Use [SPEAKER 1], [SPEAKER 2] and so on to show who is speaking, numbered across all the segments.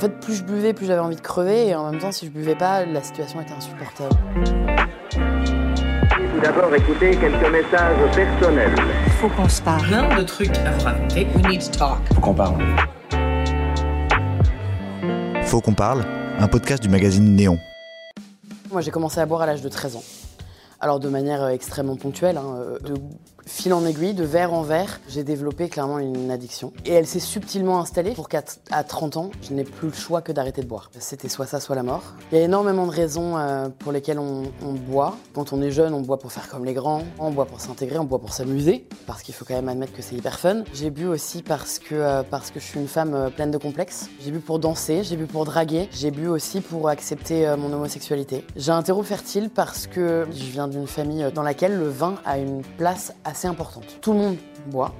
[SPEAKER 1] fait, plus je buvais, plus j'avais envie de crever. Et en même temps, si je buvais pas, la situation était insupportable.
[SPEAKER 2] Tout d'abord, écoutez quelques messages personnels.
[SPEAKER 3] Faut qu'on se parle.
[SPEAKER 4] plein de trucs à vous raconter.
[SPEAKER 3] We need to talk.
[SPEAKER 5] Faut qu'on parle.
[SPEAKER 6] Faut qu'on parle, un podcast du magazine Néon.
[SPEAKER 1] Moi, j'ai commencé à boire à l'âge de 13 ans. Alors de manière euh, extrêmement ponctuelle, hein, euh, de fil en aiguille, de verre en verre, j'ai développé clairement une addiction. Et elle s'est subtilement installée pour qu'à à 30 ans, je n'ai plus le choix que d'arrêter de boire. C'était soit ça, soit la mort. Il y a énormément de raisons euh, pour lesquelles on, on boit. Quand on est jeune, on boit pour faire comme les grands, on boit pour s'intégrer, on boit pour s'amuser, parce qu'il faut quand même admettre que c'est hyper fun. J'ai bu aussi parce que, euh, parce que je suis une femme euh, pleine de complexes. J'ai bu pour danser, j'ai bu pour draguer, j'ai bu aussi pour accepter mon homosexualité. J'ai un terreau fertile parce que je viens d'une famille dans laquelle le vin a une place assez importante. Tout le monde boit,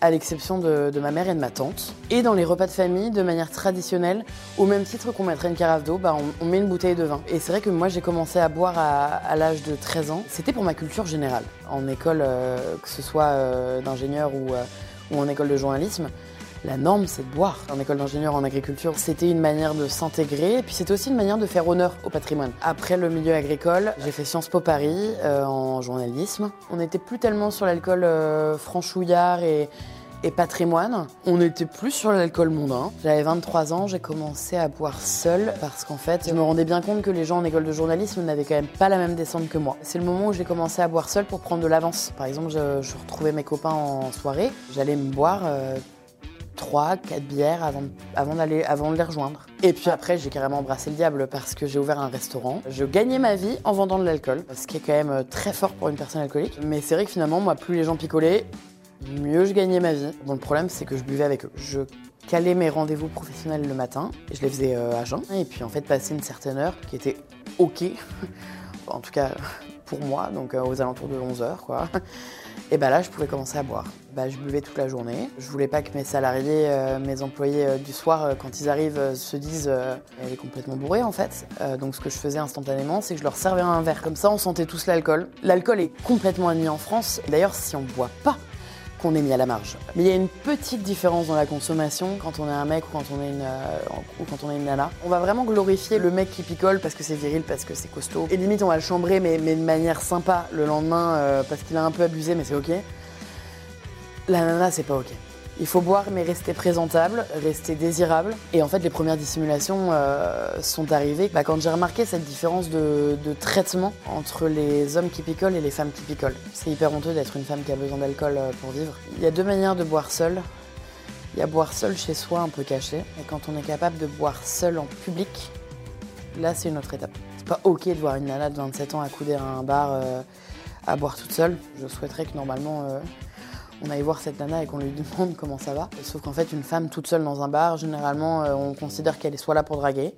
[SPEAKER 1] à l'exception de, ma mère et de ma tante. Et dans les repas de famille, de manière traditionnelle, au même titre qu'on mettrait une carafe d'eau, bah, on, met une bouteille de vin. Et c'est vrai que moi j'ai commencé à boire à, l'âge de 13 ans. C'était pour ma culture générale. En école, euh, que ce soit euh, d'ingénieur euh, ou en école de journalisme, la norme, c'est de boire. En école d'ingénieur en agriculture, c'était une manière de s'intégrer, puis c'était aussi une manière de faire honneur au patrimoine. Après le milieu agricole, j'ai fait Sciences Po Paris euh, en journalisme. On n'était plus tellement sur l'alcool euh, franchouillard et, patrimoine. On était plus sur l'alcool mondain. J'avais 23 ans, j'ai commencé à boire seule parce qu'en fait, je me rendais bien compte que les gens en école de journalisme n'avaient quand même pas la même descente que moi. C'est le moment où j'ai commencé à boire seule pour prendre de l'avance. Par exemple, je, je retrouvais mes copains en soirée, j'allais me boire. euh, 3, 4 bières avant, d'aller, avant de les rejoindre. Et puis après, j'ai carrément embrassé le diable parce que j'ai ouvert un restaurant. Je gagnais ma vie en vendant de l'alcool, ce qui est quand même euh, très fort pour une personne alcoolique. Mais c'est vrai que finalement, moi, plus les gens picolaient, mieux je gagnais ma vie. Bon, le problème, c'est que je buvais avec eux. Je calais mes rendez-vous professionnels le matin je les faisais euh, à jeun. Et puis en fait, passer une certaine heure qui était OK, en tout cas pour moi, donc euh, aux alentours de 11h, quoi. Et bah là, je pouvais commencer à boire. Bah, je buvais toute la journée. Je voulais pas que mes salariés, euh, mes employés euh, du soir, quand ils arrivent, se disent elle est complètement bourrée en fait. Donc ce que je faisais instantanément, c'est que je leur servais un verre. Comme ça, on sentait tous l'alcool. L'alcool est complètement admis en France. D'ailleurs, si on boit pas, qu'on est mis à la marge. Mais il y a une petite différence dans la consommation quand on est un mec ou quand on est une, euh, on nana. On va vraiment glorifier le mec qui picole parce que c'est viril, parce que c'est costaud. Et limite, on va le chambrer, mais, mais de manière sympa le lendemain euh, parce qu'il a un peu abusé, mais c'est ok. La nana, c'est pas ok. Il faut boire, mais rester présentable, rester désirable. Et en fait, les premières dissimulations euh, sont arrivées bah, quand j'ai remarqué cette différence de, traitement entre les hommes qui picolent et les femmes qui picolent. C'est hyper honteux d'être une femme qui a besoin d'alcool euh, pour vivre. Il y a deux manières de boire seul. Il y a boire seul chez soi, un peu caché. Et quand on est capable de boire seul en public, là, c'est une autre étape. C'est pas ok de voir une nana de 27 ans accoudée à un bar euh, à boire toute seule. Je souhaiterais que normalement on aille voir cette nana et qu'on lui demande comment ça va. Sauf qu'en fait, une femme toute seule dans un bar, généralement, euh, on considère qu'elle est soit là pour draguer,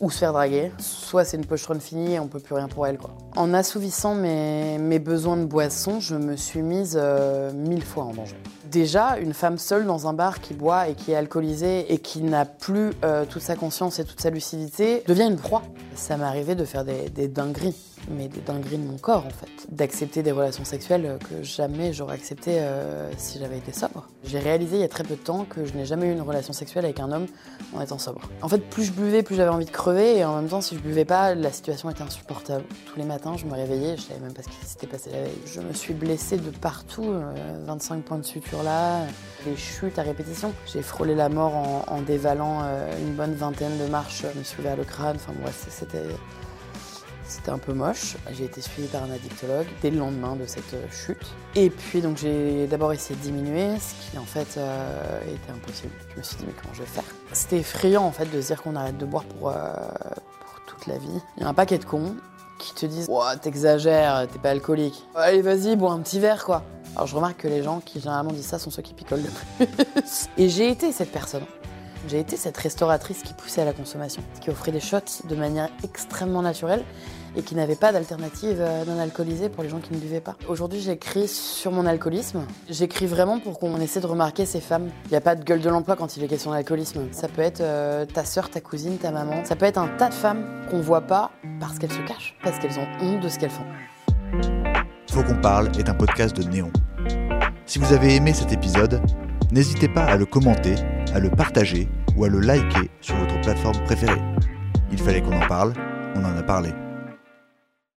[SPEAKER 1] ou se faire draguer, soit c'est une pochetronne finie et on peut plus rien pour elle. Quoi. En assouvissant mes, besoins de boisson, je me suis mise euh, mille fois en danger. Déjà, une femme seule dans un bar qui boit et qui est alcoolisée et qui n'a plus euh, toute sa conscience et toute sa lucidité devient une proie. Ça m'est arrivé de faire des, des dingueries, mais des dingueries de mon corps en fait. D'accepter des relations sexuelles que jamais j'aurais accepté euh, si j'avais été sobre. J'ai réalisé il y a très peu de temps que je n'ai jamais eu une relation sexuelle avec un homme en étant sobre. En fait, plus je buvais, plus j'avais envie de crever et en même temps, si je buvais pas, la situation était insupportable. Tous les matins, je me réveillais, je savais même pas ce qui s'était passé la veille. Je me suis blessée de partout, euh, 25 points de suture là, des chutes à répétition. J'ai frôlé la mort en, dévalant euh, une bonne vingtaine de marches, me suis ouvert le crâne, enfin bref, c'était... Un peu moche. J'ai été suivie par un addictologue dès le lendemain de cette euh, chute. Et puis donc j'ai d'abord essayé de diminuer, ce qui en fait euh, était impossible. Je me suis dit mais comment je vais faire? C'était effrayant en fait de se dire qu'on arrête de boire pour, euh, pour toute la vie. Il y a un paquet de cons qui te disent t'exagères, t'es pas alcoolique. Allez vas-y, bois un petit verre quoi. Alors je remarque que les gens qui généralement disent ça sont ceux qui picolent le plus. Et j'ai été cette personne. J'ai été cette restauratrice qui poussait à la consommation, qui offrait des shots de manière extrêmement naturelle et qui n'avait pas d'alternative euh, non alcoolisée pour les gens qui ne buvaient pas. Aujourd'hui, j'écris sur mon alcoolisme. J'écris vraiment pour qu'on essaie de remarquer ces femmes. Il n'y a pas de gueule de l'emploi quand il est question d'alcoolisme. Ça peut être euh, ta sœur, ta cousine, ta maman. Ça peut être un tas de femmes qu'on voit pas parce qu'elles se cachent, parce qu'elles ont honte de ce qu'elles font.
[SPEAKER 6] Faut qu'on parle est un podcast de Néon. Si vous avez aimé cet épisode, n'hésitez pas à le commenter, à le partager ou à le liker sur votre plateforme préférée. Il fallait qu'on en parle, on en a parlé.